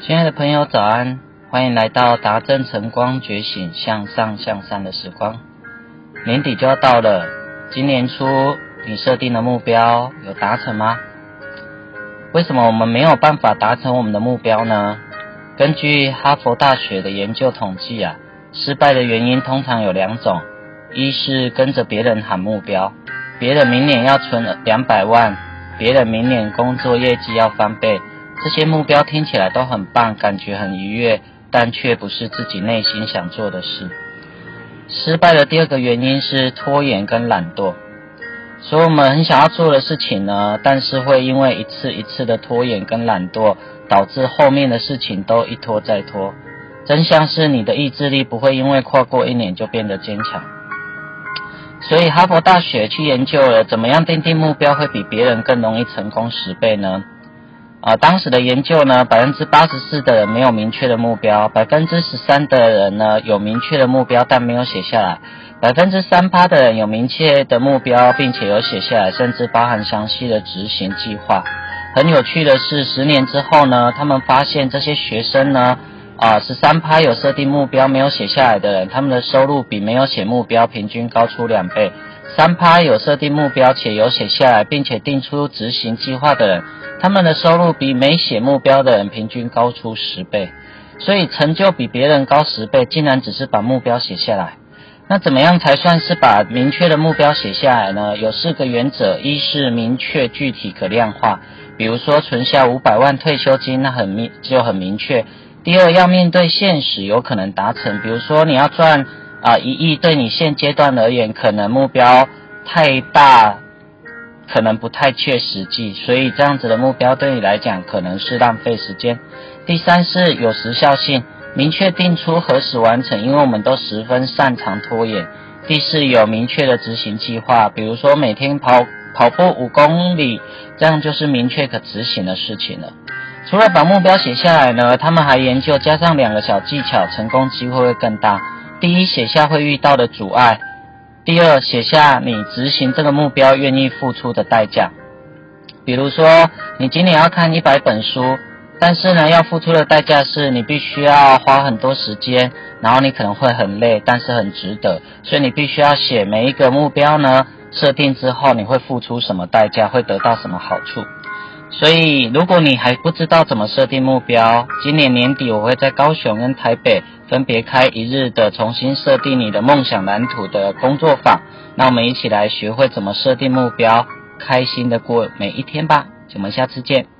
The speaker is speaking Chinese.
亲爱的朋友，早安！欢迎来到达正晨光觉醒向上向善的时光。年底就要到了，今年初你设定的目标有达成吗？为什么我们没有办法达成我们的目标呢？根据哈佛大学的研究统计啊，失败的原因通常有两种：一是跟着别人喊目标，别人明年要存两百万，别人明年工作业绩要翻倍。这些目标听起来都很棒，感觉很愉悦，但却不是自己内心想做的事。失败的第二个原因是拖延跟懒惰。所以我们很想要做的事情呢，但是会因为一次一次的拖延跟懒惰，导致后面的事情都一拖再拖。真相是你的意志力不会因为跨过一年就变得坚强。所以哈佛大学去研究了怎么样定定目标会比别人更容易成功十倍呢？啊，当时的研究呢，百分之八十四的人没有明确的目标，百分之十三的人呢有明确的目标，但没有写下来，百分之三趴的人有明确的目标，并且有写下来，甚至包含详细的执行计划。很有趣的是，十年之后呢，他们发现这些学生呢，啊，十三趴有设定目标没有写下来的人，他们的收入比没有写目标平均高出两倍；三趴有设定目标且有写下来，并且定出执行计划的人。他们的收入比没写目标的人平均高出十倍，所以成就比别人高十倍，竟然只是把目标写下来。那怎么样才算是把明确的目标写下来呢？有四个原则：一是明确、具体、可量化，比如说存下五百万退休金，那很明就很明确。第二，要面对现实，有可能达成，比如说你要赚啊一亿，对你现阶段而言，可能目标太大。可能不太切实际，所以这样子的目标对你来讲可能是浪费时间。第三是有时效性，明确定出何时完成，因为我们都十分擅长拖延。第四有明确的执行计划，比如说每天跑跑步五公里，这样就是明确可执行的事情了。除了把目标写下来呢，他们还研究加上两个小技巧，成功机会会更大。第一，写下会遇到的阻碍。第二，写下你执行这个目标愿意付出的代价。比如说，你今年要看一百本书，但是呢，要付出的代价是你必须要花很多时间，然后你可能会很累，但是很值得。所以你必须要写每一个目标呢，设定之后你会付出什么代价，会得到什么好处。所以，如果你还不知道怎么设定目标，今年年底我会在高雄跟台北分别开一日的重新设定你的梦想蓝图的工作坊。那我们一起来学会怎么设定目标，开心的过每一天吧。我们下次见。